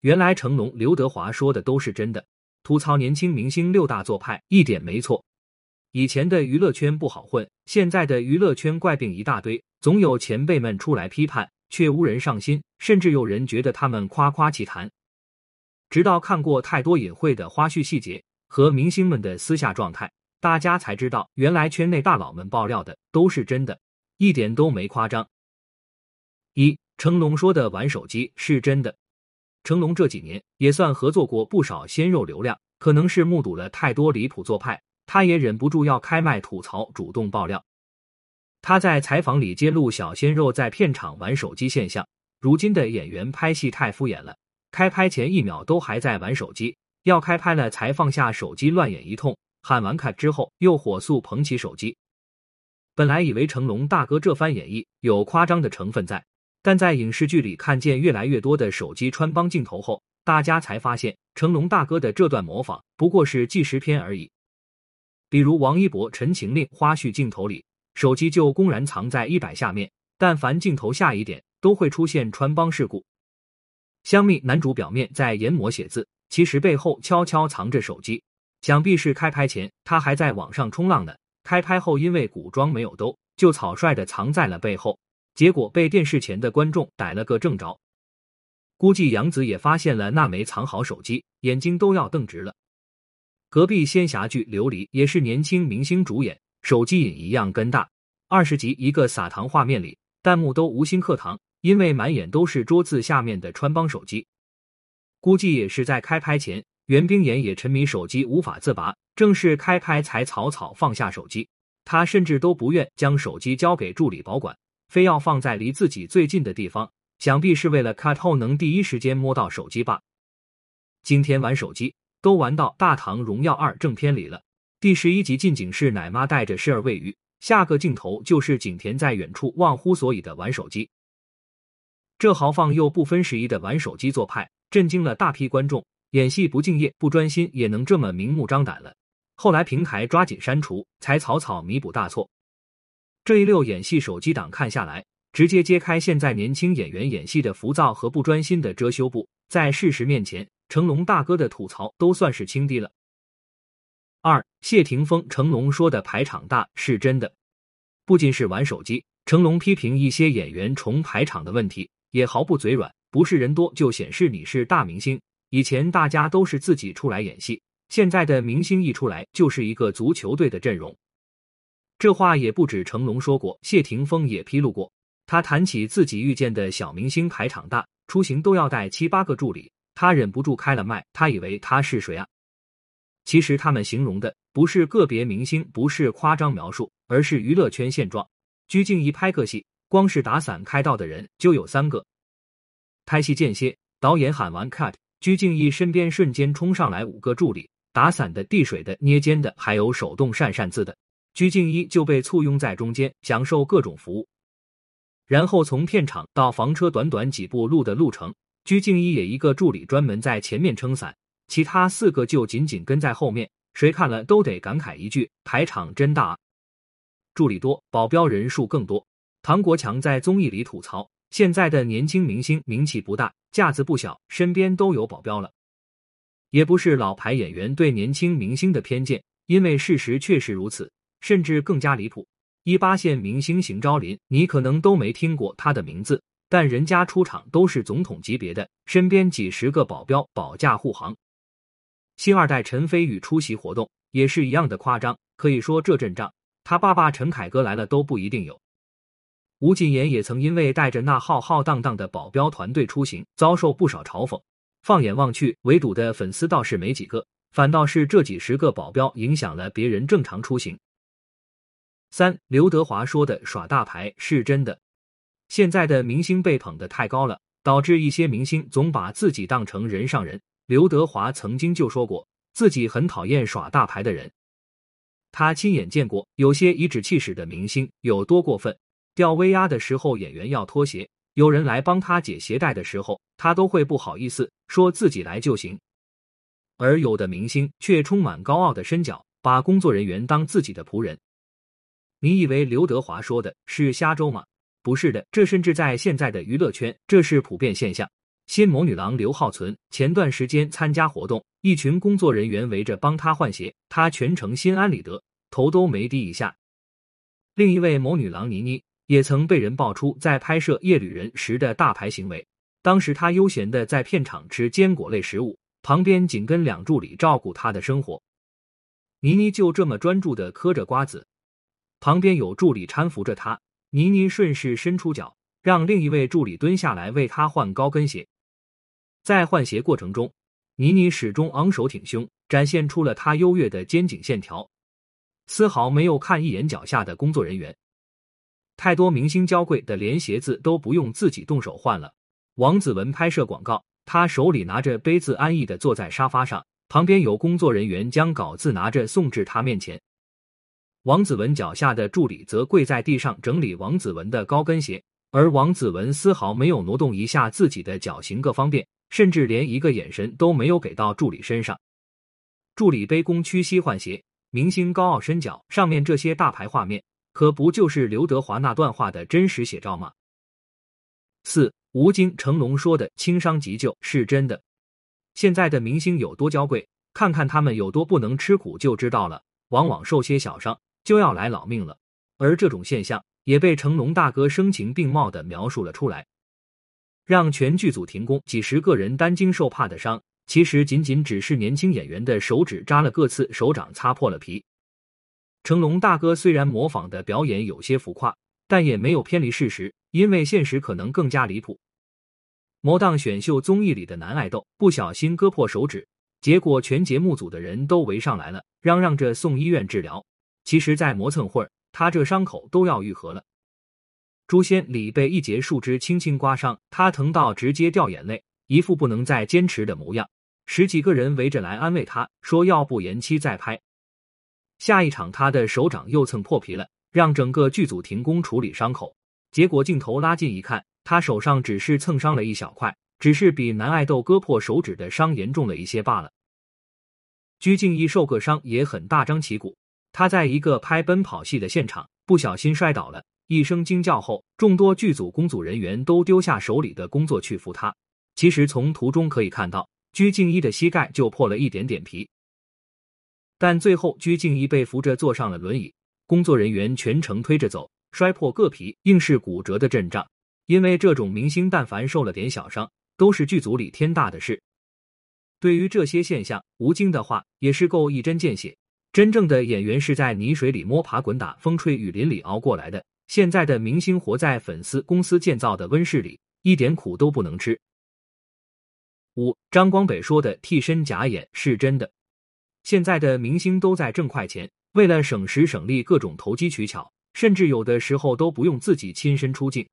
原来成龙、刘德华说的都是真的，吐槽年轻明星六大做派一点没错。以前的娱乐圈不好混，现在的娱乐圈怪病一大堆，总有前辈们出来批判，却无人上心，甚至有人觉得他们夸夸其谈。直到看过太多隐晦的花絮细节和明星们的私下状态，大家才知道，原来圈内大佬们爆料的都是真的，一点都没夸张。一成龙说的玩手机是真的，成龙这几年也算合作过不少鲜肉流量，可能是目睹了太多离谱做派。他也忍不住要开麦吐槽，主动爆料。他在采访里揭露小鲜肉在片场玩手机现象。如今的演员拍戏太敷衍了，开拍前一秒都还在玩手机，要开拍了才放下手机乱演一通，喊完卡之后又火速捧起手机。本来以为成龙大哥这番演绎有夸张的成分在，但在影视剧里看见越来越多的手机穿帮镜头后，大家才发现成龙大哥的这段模仿不过是纪实片而已。比如王一博《陈情令》花絮镜头里，手机就公然藏在衣摆下面，但凡镜头下一点，都会出现穿帮事故。香蜜男主表面在研磨写字，其实背后悄悄藏着手机，想必是开拍前他还在网上冲浪呢。开拍后因为古装没有兜，就草率的藏在了背后，结果被电视前的观众逮了个正着。估计杨紫也发现了那枚藏好手机，眼睛都要瞪直了。隔壁仙侠剧《琉璃》也是年轻明星主演，手机瘾一样跟大。二十集一个撒糖画面里，弹幕都无心课堂，因为满眼都是桌子下面的穿帮手机。估计也是在开拍前，袁冰妍也沉迷手机无法自拔，正是开拍才草草放下手机。他甚至都不愿将手机交给助理保管，非要放在离自己最近的地方，想必是为了 cut 后能第一时间摸到手机吧。今天玩手机。都玩到《大唐荣耀二》正片里了。第十一集近景是奶妈带着诗儿喂鱼，下个镜头就是景甜在远处忘乎所以的玩手机。这豪放又不分时宜的玩手机做派，震惊了大批观众。演戏不敬业、不专心，也能这么明目张胆了。后来平台抓紧删除，才草草弥补大错。这一溜演戏手机党看下来，直接揭开现在年轻演员演戏的浮躁和不专心的遮羞布。在事实面前。成龙大哥的吐槽都算是轻敌了。二，谢霆锋成龙说的排场大是真的，不仅是玩手机，成龙批评一些演员重排场的问题也毫不嘴软，不是人多就显示你是大明星。以前大家都是自己出来演戏，现在的明星一出来就是一个足球队的阵容。这话也不止成龙说过，谢霆锋也披露过。他谈起自己遇见的小明星排场大，出行都要带七八个助理。他忍不住开了麦，他以为他是谁啊？其实他们形容的不是个别明星，不是夸张描述，而是娱乐圈现状。鞠婧祎拍个戏，光是打伞开道的人就有三个。拍戏间歇，导演喊完 cut，鞠婧祎身边瞬间冲上来五个助理，打伞的、递水的、捏肩的，还有手动扇扇子的。鞠婧祎就被簇拥在中间，享受各种服务。然后从片场到房车，短短几步路的路程。鞠婧祎也一个助理专门在前面撑伞，其他四个就紧紧跟在后面。谁看了都得感慨一句：排场真大。啊助理多，保镖人数更多。唐国强在综艺里吐槽，现在的年轻明星名气不大，架子不小，身边都有保镖了。也不是老牌演员对年轻明星的偏见，因为事实确实如此，甚至更加离谱。一八线明星邢昭林，你可能都没听过他的名字。但人家出场都是总统级别的，身边几十个保镖保驾护航。星二代陈飞宇出席活动也是一样的夸张，可以说这阵仗他爸爸陈凯歌来了都不一定有。吴谨言也曾因为带着那浩浩荡荡的保镖团队出行，遭受不少嘲讽。放眼望去，围堵的粉丝倒是没几个，反倒是这几十个保镖影响了别人正常出行。三，刘德华说的耍大牌是真的。现在的明星被捧得太高了，导致一些明星总把自己当成人上人。刘德华曾经就说过，自己很讨厌耍大牌的人。他亲眼见过有些颐指气使的明星有多过分。吊威亚的时候，演员要脱鞋，有人来帮他解鞋带的时候，他都会不好意思说自己来就行。而有的明星却充满高傲的身脚，把工作人员当自己的仆人。你以为刘德华说的是瞎诌吗？不是的，这甚至在现在的娱乐圈，这是普遍现象。新魔女郎刘浩存前段时间参加活动，一群工作人员围着帮他换鞋，他全程心安理得，头都没低一下。另一位魔女郎倪妮也曾被人爆出在拍摄《夜旅人》时的大牌行为，当时她悠闲的在片场吃坚果类食物，旁边紧跟两助理照顾她的生活。倪妮就这么专注的嗑着瓜子，旁边有助理搀扶着她，倪妮顺势伸出脚，让另一位助理蹲下来为她换高跟鞋。在换鞋过程中，倪妮始终昂首挺胸，展现出了她优越的肩颈线条，丝毫没有看一眼脚下的工作人员。太多明星娇贵的连鞋子都不用自己动手换了。王子文拍摄广告，他手里拿着杯子，安逸的坐在沙发上。旁边有工作人员将稿子拿着送至他面前，王子文脚下的助理则跪在地上整理王子文的高跟鞋，而王子文丝毫没有挪动一下自己的脚型，各方便，甚至连一个眼神都没有给到助理身上。助理卑躬屈膝换鞋，明星高傲伸脚，上面这些大牌画面，可不就是刘德华那段话的真实写照吗？四吴京、成龙说的轻伤急救是真的。现在的明星有多娇贵，看看他们有多不能吃苦就知道了。往往受些小伤就要来老命了，而这种现象也被成龙大哥声情并茂的描述了出来，让全剧组停工，几十个人担惊受怕的伤，其实仅仅只是年轻演员的手指扎了个刺，手掌擦破了皮。成龙大哥虽然模仿的表演有些浮夸，但也没有偏离事实，因为现实可能更加离谱。某档选秀综艺里的男爱豆不小心割破手指，结果全节目组的人都围上来了，嚷嚷着送医院治疗。其实再磨蹭会儿，他这伤口都要愈合了。诛仙里被一节树枝轻轻刮伤，他疼到直接掉眼泪，一副不能再坚持的模样。十几个人围着来安慰他，说要不延期再拍。下一场他的手掌又蹭破皮了，让整个剧组停工处理伤口。结果镜头拉近一看。他手上只是蹭伤了一小块，只是比男爱豆割破手指的伤严重了一些罢了。鞠婧祎受个伤也很大张旗鼓，他在一个拍奔跑戏的现场不小心摔倒了，一声惊叫后，众多剧组工作人员都丢下手里的工作去扶他。其实从图中可以看到，鞠婧祎的膝盖就破了一点点皮，但最后鞠婧祎被扶着坐上了轮椅，工作人员全程推着走，摔破个皮硬是骨折的阵仗。因为这种明星，但凡受了点小伤，都是剧组里天大的事。对于这些现象，吴京的话也是够一针见血。真正的演员是在泥水里摸爬滚打、风吹雨淋里熬过来的。现在的明星活在粉丝公司建造的温室里，一点苦都不能吃。五张光北说的替身假演是真的。现在的明星都在挣快钱，为了省时省力，各种投机取巧，甚至有的时候都不用自己亲身出镜。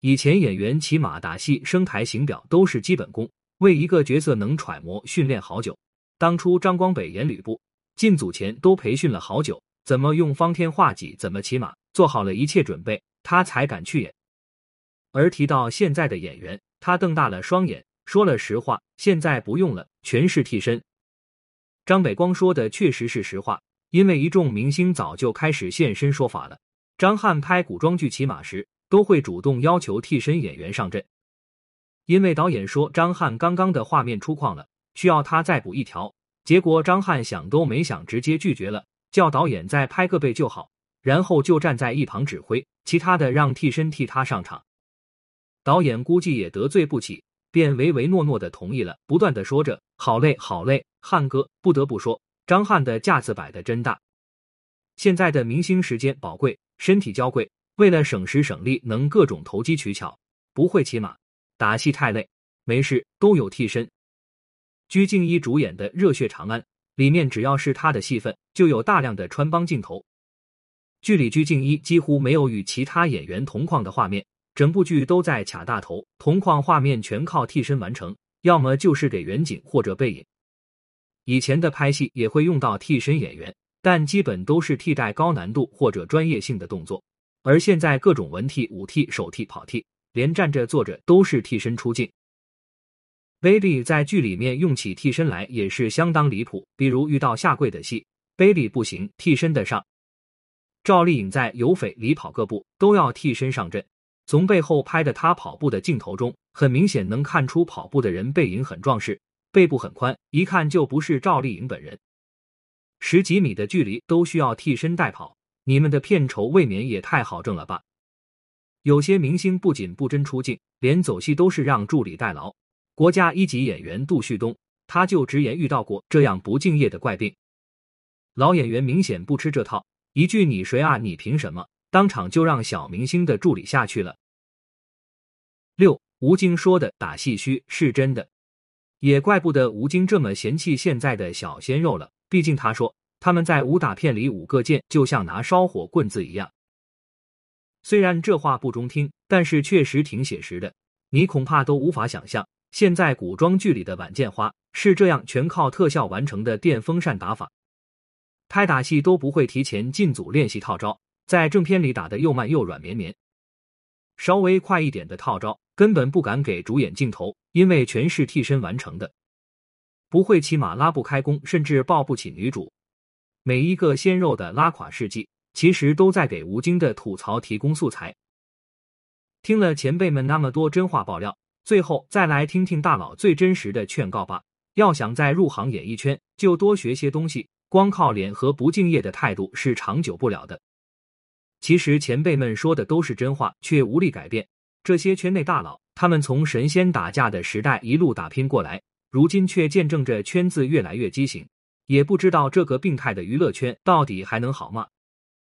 以前演员骑马、打戏、升台、行表都是基本功，为一个角色能揣摩训练好久。当初张光北演吕布，进组前都培训了好久，怎么用方天画戟，怎么骑马，做好了一切准备，他才敢去演。而提到现在的演员，他瞪大了双眼，说了实话：现在不用了，全是替身。张北光说的确实是实话，因为一众明星早就开始现身说法了。张翰拍古装剧骑马时。都会主动要求替身演员上阵，因为导演说张翰刚刚的画面出框了，需要他再补一条。结果张翰想都没想，直接拒绝了，叫导演再拍个背就好，然后就站在一旁指挥，其他的让替身替他上场。导演估计也得罪不起，便唯唯诺诺的同意了，不断的说着好累好累。汉哥不得不说，张翰的架子摆的真大。现在的明星时间宝贵，身体娇贵。为了省时省力，能各种投机取巧，不会骑马打戏太累，没事都有替身。鞠婧祎主演的《热血长安》里面，只要是她的戏份，就有大量的穿帮镜头。剧里鞠婧祎几乎没有与其他演员同框的画面，整部剧都在卡大头，同框画面全靠替身完成，要么就是给远景或者背影。以前的拍戏也会用到替身演员，但基本都是替代高难度或者专业性的动作。而现在各种文替、武替、手替、跑替，连站着、坐着都是替身出镜。Baby 在剧里面用起替身来也是相当离谱，比如遇到下跪的戏，，Baby 不行，替身的上；赵丽颖在有匪里跑个步都要替身上阵。从背后拍的他跑步的镜头中，很明显能看出跑步的人背影很壮实，背部很宽，一看就不是赵丽颖本人。十几米的距离都需要替身代跑，你们的片酬未免也太好挣了吧？有些明星不仅不真出镜，连走戏都是让助理代劳。国家一级演员杜旭东，他就直言遇到过这样不敬业的怪病。老演员明显不吃这套，一句“你谁啊，你凭什么”，当场就让小明星的助理下去了。六，吴京说的打戏虚是真的，也怪不得吴京这么嫌弃现在的小鲜肉了。毕竟他说他们在武打片里舞个剑就像拿烧火棍子一样。虽然这话不中听，但是确实挺写实的。你恐怕都无法想象。现在古装剧里的晚剑花是这样全靠特效完成的电风扇打法，拍打戏都不会提前进组练习套招，在正片里打的又慢又软绵绵。稍微快一点的套招根本不敢给主演镜头，因为全是替身完成的，不会骑马拉不开弓，甚至抱不起女主。每一个鲜肉的拉垮事迹，其实都在给吴京的吐槽提供素材。听了前辈们那么多真话爆料。最后再来听听大佬最真实的劝告吧。要想再入行演艺圈，就多学些东西。光靠脸和不敬业的态度是长久不了的。其实前辈们说的都是真话，却无力改变。这些圈内大佬，他们从神仙打架的时代一路打拼过来，如今却见证着圈子越来越畸形，也不知道这个病态的娱乐圈到底还能好吗？